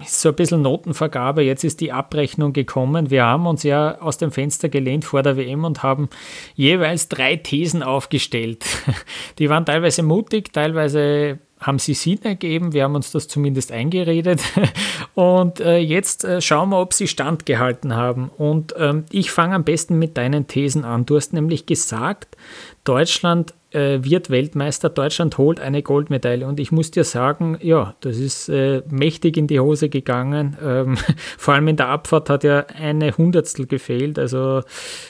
ist so ein bisschen Notenvergabe. Jetzt ist die Abrechnung gekommen. Wir haben uns ja aus dem Fenster gelehnt vor der WM und haben jeweils drei Thesen aufgestellt. <laughs> Die waren teilweise mutig, teilweise haben sie Sinn ergeben. Wir haben uns das zumindest eingeredet. <laughs> Und äh, jetzt äh, schauen wir, ob sie standgehalten haben. Und ähm, ich fange am besten mit deinen Thesen an. Du hast nämlich gesagt, Deutschland äh, wird Weltmeister, Deutschland holt eine Goldmedaille. Und ich muss dir sagen, ja, das ist äh, mächtig in die Hose gegangen. <laughs> Ähm, vor allem in der Abfahrt hat ja eine Hundertstel gefehlt. Also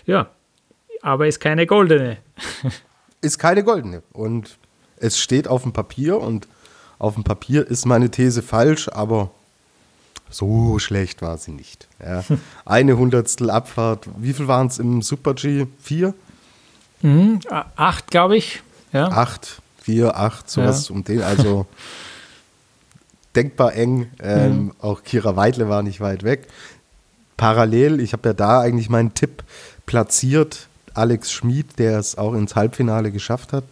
ja, aber ist keine goldene. <laughs> ist keine goldene. Und es steht auf dem Papier und auf dem Papier ist meine These falsch, aber so schlecht war sie nicht. Ja. <laughs> Eine Hundertstel Abfahrt. Wie viel waren es im Super G? Vier? Mhm, acht, glaube ich. Ja. Acht, vier, acht, sowas ja. um den. Also <laughs> denkbar eng. Ähm, mhm. Auch Kira Weidle war nicht weit weg. Parallel, ich habe ja da eigentlich meinen Tipp platziert. Alex Schmid, der es auch ins Halbfinale geschafft hat.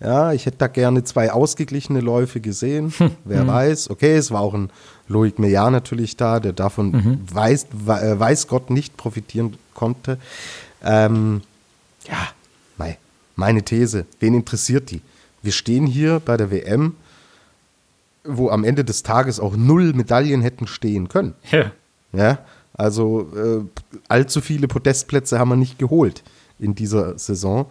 Ja, ich hätte da gerne zwei ausgeglichene Läufe gesehen. Hm. Wer mhm. weiß. Okay, es war auch ein Loic Meillard natürlich da, der davon mhm. weiß, äh, weiß Gott nicht profitieren konnte. Ähm, ja, mei, meine These. Wen interessiert die? Wir stehen hier bei der WM, wo am Ende des Tages auch null Medaillen hätten stehen können. Ja. Ja, also äh, allzu viele Podestplätze haben wir nicht geholt in dieser Saison.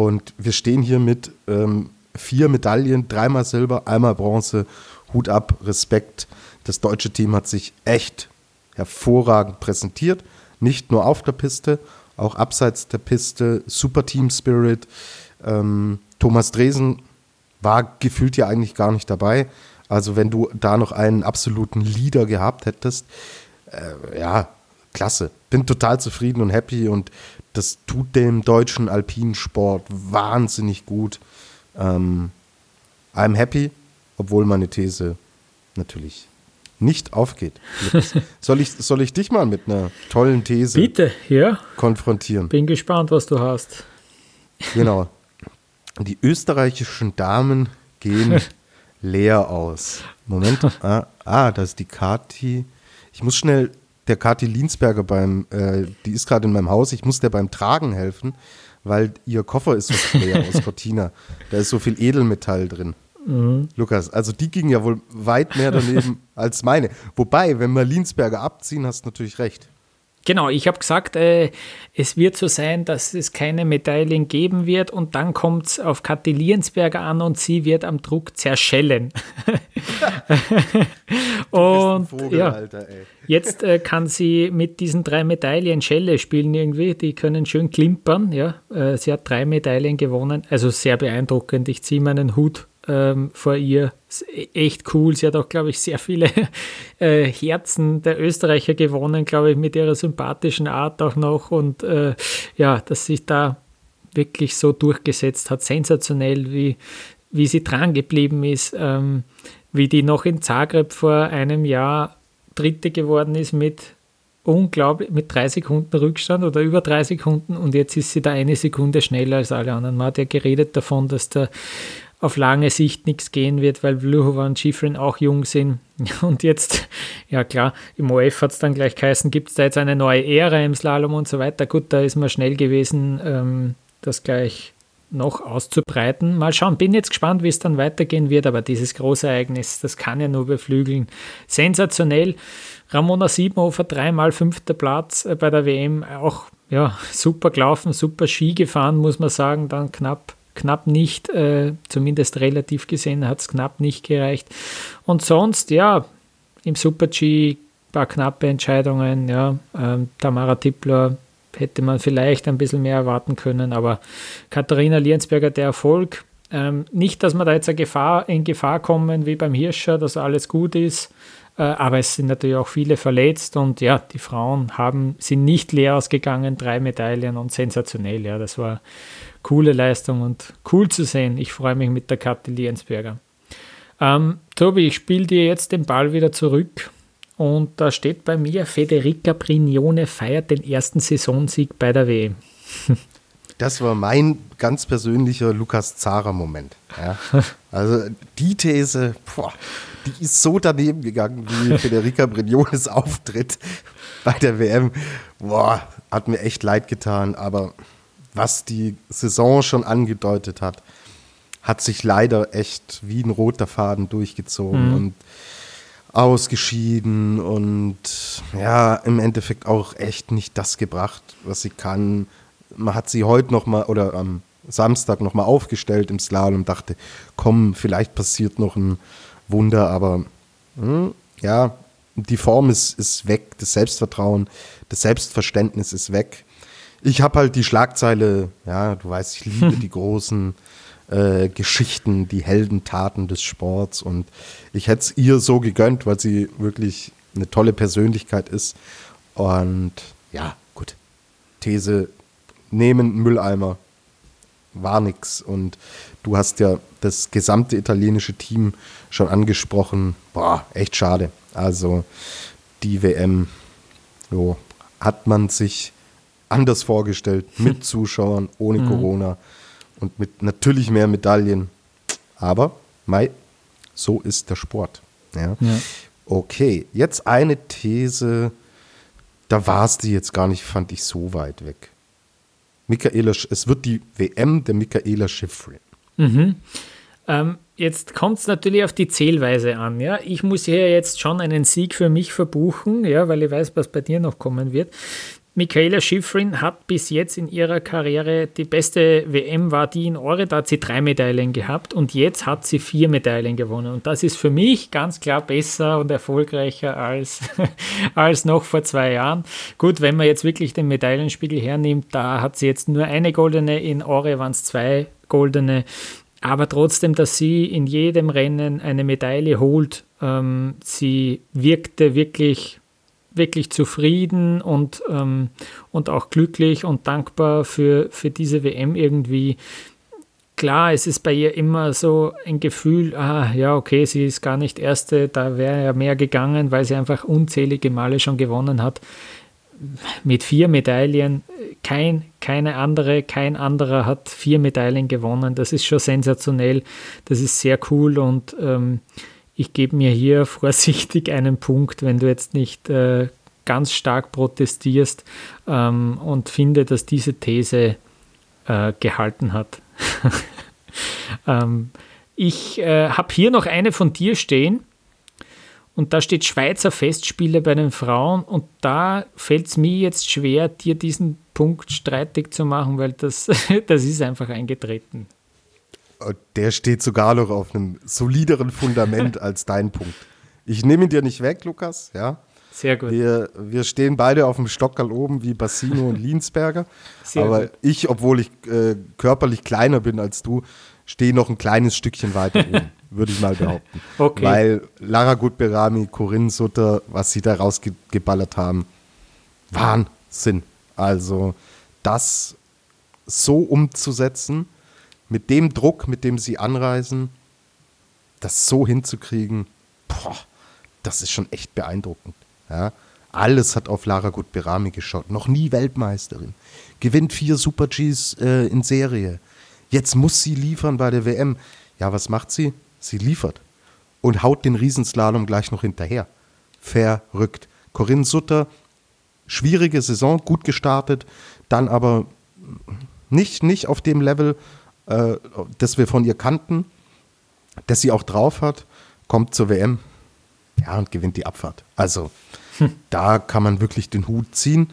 Und wir stehen hier mit ähm, vier Medaillen, dreimal Silber, einmal Bronze. Hut ab, Respekt. Das deutsche Team hat sich echt hervorragend präsentiert. Nicht nur auf der Piste, auch abseits der Piste. Super Team Spirit. Ähm, Thomas Dresen war gefühlt ja eigentlich gar nicht dabei. Also wenn du da noch einen absoluten Leader gehabt hättest, äh, ja, klasse. Bin total zufrieden und happy und das tut dem deutschen Alpinsport wahnsinnig gut. Ähm, I'm happy, obwohl meine These natürlich nicht aufgeht. <laughs> soll, ich, soll ich dich mal mit einer tollen These Bitte, ja. konfrontieren? Bin gespannt, was du hast. Genau. Die österreichischen Damen gehen <laughs> leer aus. Moment. ah, ah, da ist die Kati. Ich muss schnell der Kati Linsberger beim, äh, die ist gerade in meinem Haus, ich muss der beim Tragen helfen, weil ihr Koffer ist so schwer aus <laughs> Cortina. Da ist so viel Edelmetall drin. Mhm. Lukas, also die ging ja wohl weit mehr daneben <laughs> als meine. Wobei, wenn wir Linsberger abziehen, hast du natürlich recht. Genau, ich habe gesagt, äh, es wird so sein, dass es keine Medaillen geben wird und dann kommt es auf Kathi Liensberger an und sie wird am Druck zerschellen. <laughs> und Vogel, ja, Alter, jetzt äh, kann sie mit diesen drei Medaillen Schelle spielen irgendwie, die können schön klimpern. Ja. Äh, sie hat drei Medaillen gewonnen, also sehr beeindruckend. Ich ziehe meinen Hut ähm, vor ihr. E-, echt cool. Sie hat auch, glaube ich, sehr viele <laughs> äh, Herzen der Österreicher gewonnen, glaube ich, mit ihrer sympathischen Art auch noch. Und äh, ja, dass sich da wirklich so durchgesetzt hat. Sensationell, wie, wie sie dran geblieben ist, ähm, wie die noch in Zagreb vor einem Jahr Dritte geworden ist mit unglaublich, mit drei Sekunden Rückstand oder über drei Sekunden und jetzt ist sie da eine Sekunde schneller als alle anderen. Man hat ja geredet davon, dass der auf lange Sicht nichts gehen wird, weil Vlhova und Schifrin auch jung sind. <laughs> Und jetzt, ja klar, im OF hat es dann gleich geheißen, gibt es da jetzt eine neue Ära im Slalom und so weiter. Gut, da ist man schnell gewesen, ähm, das gleich noch auszubreiten. Mal schauen, bin jetzt gespannt, wie es dann weitergehen wird, aber dieses große Ereignis, das kann ja nur beflügeln. Sensationell. Ramona Siebenhofer, dreimal fünfter Platz äh, bei der WM, auch ja, super gelaufen, super Ski gefahren, muss man sagen, dann knapp knapp nicht, äh, zumindest relativ gesehen hat es knapp nicht gereicht. Und sonst, ja, im Super-G paar knappe Entscheidungen, ja, ähm, Tamara Tippler hätte man vielleicht ein bisschen mehr erwarten können, aber Katharina Liensberger, der Erfolg, ähm, nicht, dass wir da jetzt eine Gefahr, in Gefahr kommen wie beim Hirscher, dass alles gut ist, äh, aber es sind natürlich auch viele verletzt und ja, die Frauen haben, sind nicht leer ausgegangen, drei Medaillen und sensationell, ja, das war coole Leistung und cool zu sehen. Ich freue mich mit der Kathi Liensberger. Ähm, Tobi, ich spiele dir jetzt den Ball wieder zurück. Und da steht bei mir, Federica Brignone feiert den ersten Saisonsieg bei der WM. <laughs> Das war mein ganz persönlicher Lukas Zara-Moment. Ja. <laughs> Also die These, boah, die ist so daneben gegangen wie Federica Brignones <laughs> Auftritt bei der WM. Boah, hat mir echt leid getan, aber was die Saison schon angedeutet hat, hat sich leider echt wie ein roter Faden durchgezogen mhm. und ausgeschieden und ja, im Endeffekt auch echt nicht das gebracht, was sie kann. Man hat sie heute noch mal oder am Samstag noch mal aufgestellt im Slalom und dachte, komm, vielleicht passiert noch ein Wunder, aber hm, ja, die Form ist, ist weg, das Selbstvertrauen, das Selbstverständnis ist weg ich habe halt die Schlagzeile, ja, du weißt, ich liebe <laughs> die großen äh, Geschichten, die Heldentaten des Sports und ich hätte es ihr so gegönnt, weil sie wirklich eine tolle Persönlichkeit ist. Und ja, gut. These, nehmen Mülleimer, war nix. Und du hast ja das gesamte italienische Team schon angesprochen. Boah, echt schade. Also die WM, so hat man sich anders vorgestellt, <laughs> mit Zuschauern, ohne mhm. Corona und mit natürlich mehr Medaillen. Aber, Mai, so ist der Sport. Ja. ja. Okay, jetzt eine These, da war es die jetzt gar nicht, fand ich so weit weg. Michaela, es wird die WM der Michaela Schifrin. Mhm. Ähm, jetzt kommt es natürlich auf die Zählweise an. Ja? Ich muss hier jetzt schon einen Sieg für mich verbuchen, ja, weil ich weiß, was bei dir noch kommen wird. Michaela Schifrin hat bis jetzt in ihrer Karriere die beste WM war die in Ore, da hat sie drei Medaillen gehabt und jetzt hat sie vier Medaillen gewonnen. Und das ist für mich ganz klar besser und erfolgreicher als, <laughs> als noch vor zwei Jahren. Gut, wenn man jetzt wirklich den Medaillenspiegel hernimmt, da hat sie jetzt nur eine goldene, in Ore waren es zwei goldene. Aber trotzdem, dass sie in jedem Rennen eine Medaille holt, ähm, sie wirkte wirklich wirklich zufrieden und, ähm, und auch glücklich und dankbar für, für diese WM irgendwie. Klar, es ist bei ihr immer so ein Gefühl, ah, ja, okay, sie ist gar nicht Erste, da wäre ja mehr gegangen, weil sie einfach unzählige Male schon gewonnen hat. mit vier Medaillen. Kein, keine andere, kein anderer hat vier Medaillen gewonnen. Das ist schon sensationell. Das ist sehr cool und ähm, ich gebe mir hier <laughs> vorsichtig einen Punkt, wenn du jetzt nicht äh, ganz stark protestierst ähm, und finde, dass diese These äh, gehalten hat. <laughs> ähm, ich äh, habe hier noch eine von dir stehen. Und da steht Schweizer Festspiele bei den Frauen. Und da fällt es mir jetzt schwer, dir diesen Punkt streitig zu machen, weil das, <laughs> das ist einfach eingetreten. Der steht sogar noch auf einem solideren Fundament <laughs> als dein Punkt. Ich nehme ihn dir nicht weg, Lukas, ja. Sehr gut. Wir, wir stehen beide auf dem Stockerl oben wie Bassino und Linsberger. Sehr aber gut. ich, obwohl ich äh, körperlich kleiner bin als du, stehe noch ein kleines Stückchen weiter oben, <laughs> würde ich mal behaupten. Okay. Weil Lara Gutberami, Corinne Sutter, was sie da rausgeballert haben, Wahnsinn. Also das so umzusetzen, mit dem Druck, mit dem sie anreisen, das so hinzukriegen, boah, das ist schon echt beeindruckend. Ja? Alles hat auf Lara Gutberami geschaut. Noch nie Weltmeisterin. Gewinnt vier Super Gs äh, in Serie. Jetzt muss sie liefern bei der WM. Ja, was macht sie? Sie liefert. Und haut den Riesenslalom gleich noch hinterher. Verrückt. Corinne Sutter, schwierige Saison, gut gestartet, dann aber nicht, nicht auf dem Level, äh, das wir von ihr kannten, das sie auch drauf hat, kommt zur WM, ja, und gewinnt die Abfahrt. Also, hm. da kann man wirklich den Hut ziehen.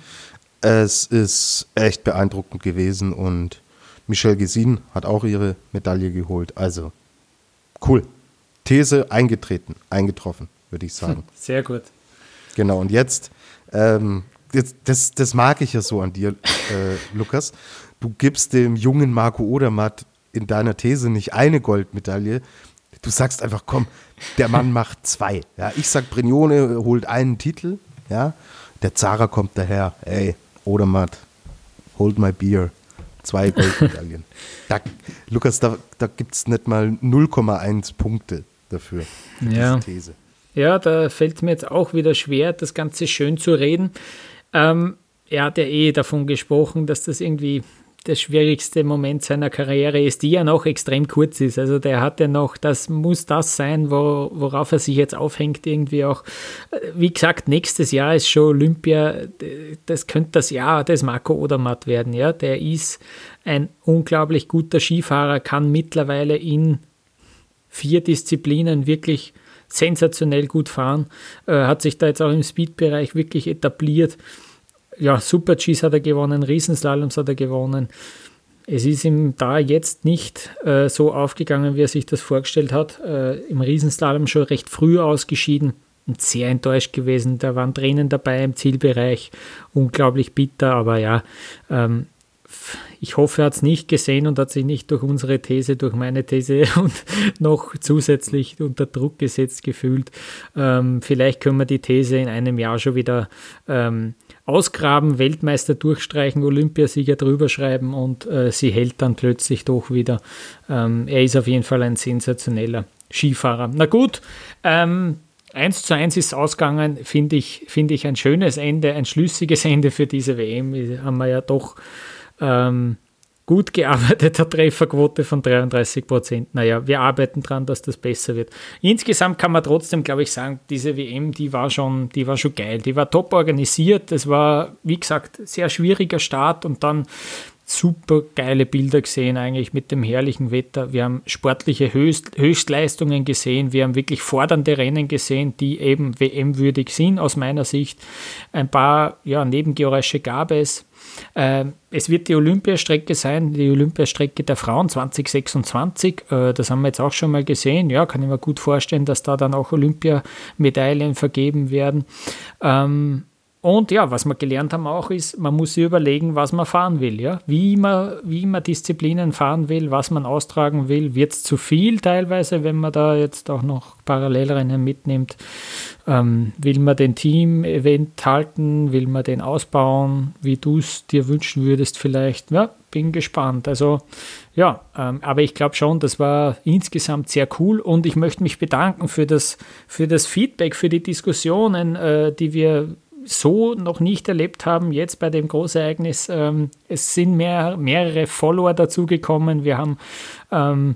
Es ist echt beeindruckend gewesen und Michelle Gesin hat auch ihre Medaille geholt. Also, cool. These eingetreten, eingetroffen, würde ich sagen. <laughs> Sehr gut. Genau, und jetzt, ähm, jetzt das, das mag ich ja so an dir, äh, Lukas. Du gibst dem jungen Marco Odermatt in deiner These nicht eine Goldmedaille. Du sagst einfach, komm, der Mann macht zwei. Ja, ich sag, Brignone holt einen Titel. Ja, der Zara kommt daher. Ey, Odermatt, hold my beer zwei <laughs> Goldmedaillen. da, Lukas, da, da gibt es nicht mal 0,1 Punkte dafür, für ja. diese These. Ja, da fällt es mir jetzt auch wieder schwer, das Ganze schön zu reden. Ähm, er hat ja eh davon gesprochen, dass das irgendwie der schwierigste Moment seiner Karriere ist, die ja noch extrem kurz ist. Also der hat ja noch, das muss das sein, wo, worauf er sich jetzt aufhängt, irgendwie auch. Wie gesagt, nächstes Jahr ist schon Olympia, das könnte das Jahr des Marco Odermatt werden. Ja? Der ist ein unglaublich guter Skifahrer, kann mittlerweile in vier Disziplinen wirklich sensationell gut fahren, äh, hat sich da jetzt auch im Speed-Bereich wirklich etabliert ja, Super Gs hat er gewonnen, Riesenslaloms hat er gewonnen. Es ist ihm da jetzt nicht äh, so aufgegangen, wie er sich das vorgestellt hat. Äh, Im Riesenslalom schon recht früh ausgeschieden und sehr enttäuscht gewesen. Da waren Tränen dabei im Zielbereich. Unglaublich bitter, aber ja, ähm, ich hoffe, er hat es nicht gesehen und hat sich nicht durch unsere These, durch meine These <laughs> und noch zusätzlich unter Druck gesetzt gefühlt. Ähm, vielleicht können wir die These in einem Jahr schon wieder ähm, ausgraben, Weltmeister durchstreichen, Olympiasieger drüber schreiben und äh, sie hält dann plötzlich doch wieder. Ähm, er ist auf jeden Fall ein sensationeller Skifahrer. Na gut, ähm, 1 zu 1 ist ausgegangen, finde ich, find ich ein schönes Ende, ein schlüssiges Ende für diese WM. Haben wir ja doch ähm, gut gearbeiteter Trefferquote von 33 Prozent. Naja, wir arbeiten daran, dass das besser wird. Insgesamt kann man trotzdem, glaube ich, sagen, diese WM, die war schon, die war schon geil. Die war top organisiert. Es war, wie gesagt, sehr schwieriger Start und dann super geile Bilder gesehen, eigentlich mit dem herrlichen Wetter. Wir haben sportliche Höchst, Höchstleistungen gesehen. Wir haben wirklich fordernde Rennen gesehen, die eben WM-würdig sind, aus meiner Sicht. Ein paar ja, Nebengeräusche gab es. Äh, es wird die Olympiastrecke sein, die Olympiastrecke der Frauen 2026. Äh, das haben wir jetzt auch schon mal gesehen. Ja, kann ich mir gut vorstellen, dass da dann auch Olympiamedaillen vergeben werden. Ähm, und ja, was wir gelernt haben auch ist, man muss sich überlegen, was man fahren will. Ja? Wie, man, wie man Disziplinen fahren will, was man austragen will. Wird es zu viel teilweise, wenn man da jetzt auch noch Parallelrennen mitnimmt? Ähm, will man den Team-Event halten? Will man den ausbauen, wie du es dir wünschen würdest vielleicht? Ja, bin gespannt. Also ja, ähm, aber ich glaube schon, das war insgesamt sehr cool und ich möchte mich bedanken für das, für das Feedback, für die Diskussionen, äh, die wir so noch nicht erlebt haben, jetzt bei dem Großereignis. Ähm, es sind mehr, mehrere Follower dazugekommen. Wir haben ähm,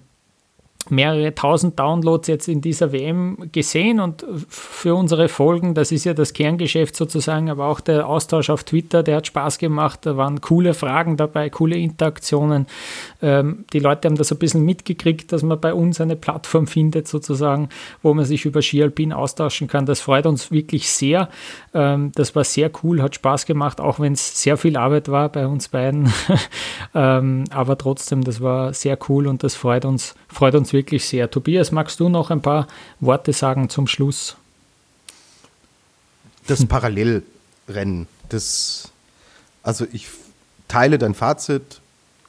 mehrere tausend Downloads jetzt in dieser WM gesehen und für unsere Folgen, das ist ja das Kerngeschäft sozusagen, aber auch der Austausch auf Twitter, der hat Spaß gemacht, da waren coole Fragen dabei, coole Interaktionen. Ähm, die Leute haben das ein bisschen mitgekriegt, dass man bei uns eine Plattform findet sozusagen, wo man sich über Ski Alpin austauschen kann. Das freut uns wirklich sehr. Ähm, das war sehr cool, hat Spaß gemacht, auch wenn es sehr viel Arbeit war bei uns beiden. <laughs> ähm, aber trotzdem, das war sehr cool und das freut uns, freut uns wirklich sehr. Tobias, magst du noch ein paar Worte sagen zum Schluss? Das <laughs> Parallelrennen, das, also ich teile dein Fazit,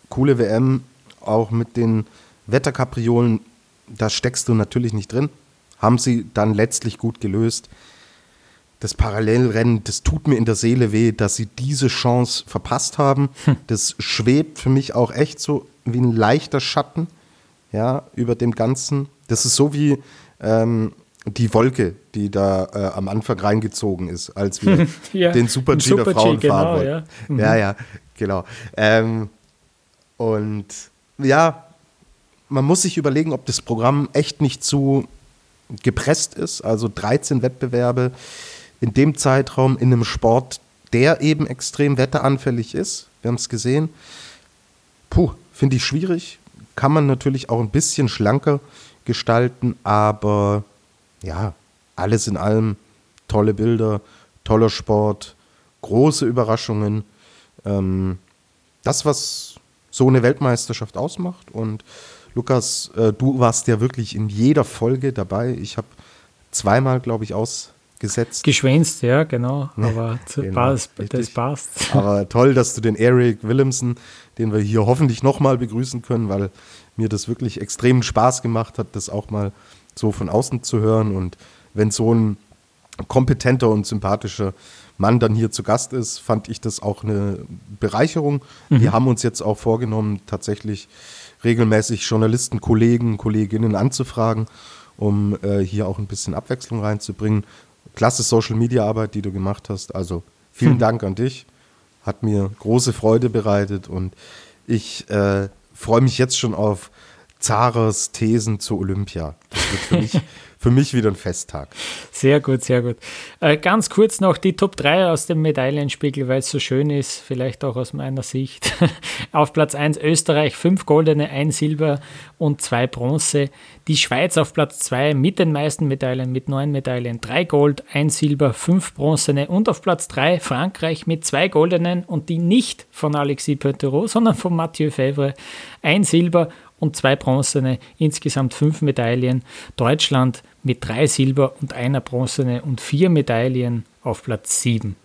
coole WM, auch mit den Wetterkapriolen, da steckst du natürlich nicht drin. Haben sie dann letztlich gut gelöst. Das Parallelrennen, das tut mir in der Seele weh, dass sie diese Chance verpasst haben. Hm. Das schwebt für mich auch echt so wie ein leichter Schatten ja, über dem Ganzen. Das ist so wie ähm, die Wolke, die da äh, am Anfang reingezogen ist, als wir <laughs> ja, den Super G der Frauen genau, fahren wollten. Ja, mhm. ja, ja, genau. Ähm, und ja, man muss sich überlegen, ob das Programm echt nicht zu gepresst ist. Also 13 Wettbewerbe in dem Zeitraum in einem Sport, der eben extrem wetteranfällig ist. Wir haben es gesehen. Puh, finde ich schwierig kann man natürlich auch ein bisschen schlanker gestalten, aber ja, alles in allem tolle Bilder, toller Sport, große Überraschungen. Ähm, das, was so eine Weltmeisterschaft ausmacht. Und Lukas, äh, du warst ja wirklich in jeder Folge dabei. Ich habe zweimal, glaube ich, ausgesetzt. Geschwänzt, ja, genau. Aber genau, das passt. Aber toll, dass du den Eric Williamson den wir hier hoffentlich nochmal begrüßen können, weil mir das wirklich extremen Spaß gemacht hat, das auch mal so von außen zu hören. Und wenn so ein kompetenter und sympathischer Mann dann hier zu Gast ist, fand ich das auch eine Bereicherung. Mhm. Wir haben uns jetzt auch vorgenommen, tatsächlich regelmäßig Journalisten, Kollegen, Kolleginnen anzufragen, um äh, hier auch ein bisschen Abwechslung reinzubringen. Klasse Social Media Arbeit, die du gemacht hast. Also vielen mhm. Dank an dich hat mir große Freude bereitet und ich äh, freue mich jetzt schon auf Zares Thesen zu Olympia. Das wird für <laughs> mich für mich wieder ein Festtag. Sehr gut, sehr gut. Äh, ganz kurz noch die Top 3 aus dem Medaillenspiegel, weil es so schön ist, vielleicht auch aus meiner Sicht. <laughs> auf Platz 1 Österreich, 5 goldene, 1 Silber und 2 Bronze. Die Schweiz auf Platz 2 mit den meisten Medaillen, mit 9 Medaillen, 3 Gold, 1 Silber, 5 Bronzene. Und auf Platz 3 Frankreich mit 2 goldenen und die nicht von Alexis Pointerot, sondern von Mathieu Fevre, 1 Silber und zwei Bronzene, insgesamt fünf Medaillen. Deutschland mit drei Silber und einer Bronzene und vier Medaillen auf Platz sieben.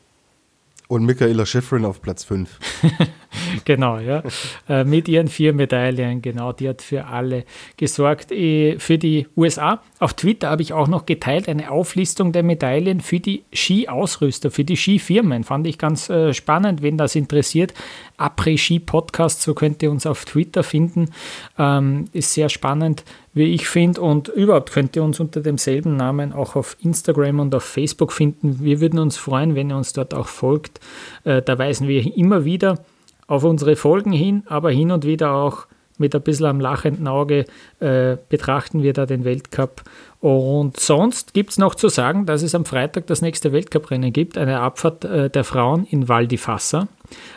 Und Michaela Schifrin auf Platz 5. <laughs> <laughs> genau, ja. Äh, mit ihren vier Medaillen, genau, die hat für alle gesorgt. Äh, für die USA. Auf Twitter habe ich auch noch geteilt eine Auflistung der Medaillen für die Skiausrüster, für die Skifirmen. Fand ich ganz äh, spannend, wenn das interessiert. Après-Ski-Podcast, so könnt ihr uns auf Twitter finden. Ähm, ist sehr spannend, wie ich finde. Und überhaupt könnt ihr uns unter demselben Namen auch auf Instagram und auf Facebook finden. Wir würden uns freuen, wenn ihr uns dort auch folgt. Da weisen wir immer wieder auf unsere Folgen hin, aber hin und wieder auch mit ein bisschen am lachenden Auge äh, betrachten wir da den Weltcup. Und sonst gibt es noch zu sagen, dass es am Freitag das nächste Weltcuprennen gibt, eine Abfahrt äh, der Frauen in Val di Fassa.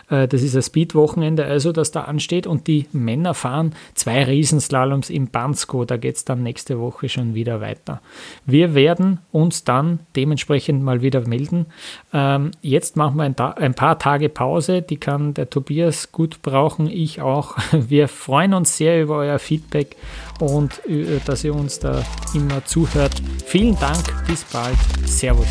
Äh, das ist ein Speed-Wochenende, also das da ansteht. Und die Männer fahren zwei Riesenslaloms im Bansko. Da geht es dann nächste Woche schon wieder weiter. Wir werden uns dann dementsprechend mal wieder melden. Ähm, jetzt machen wir ein, ein paar Tage Pause. Die kann der Tobias gut brauchen, ich auch. <laughs> Wir freuen uns sehr über euer Feedback und äh, dass ihr uns da immer zuhört. Vielen Dank, bis bald, Servus.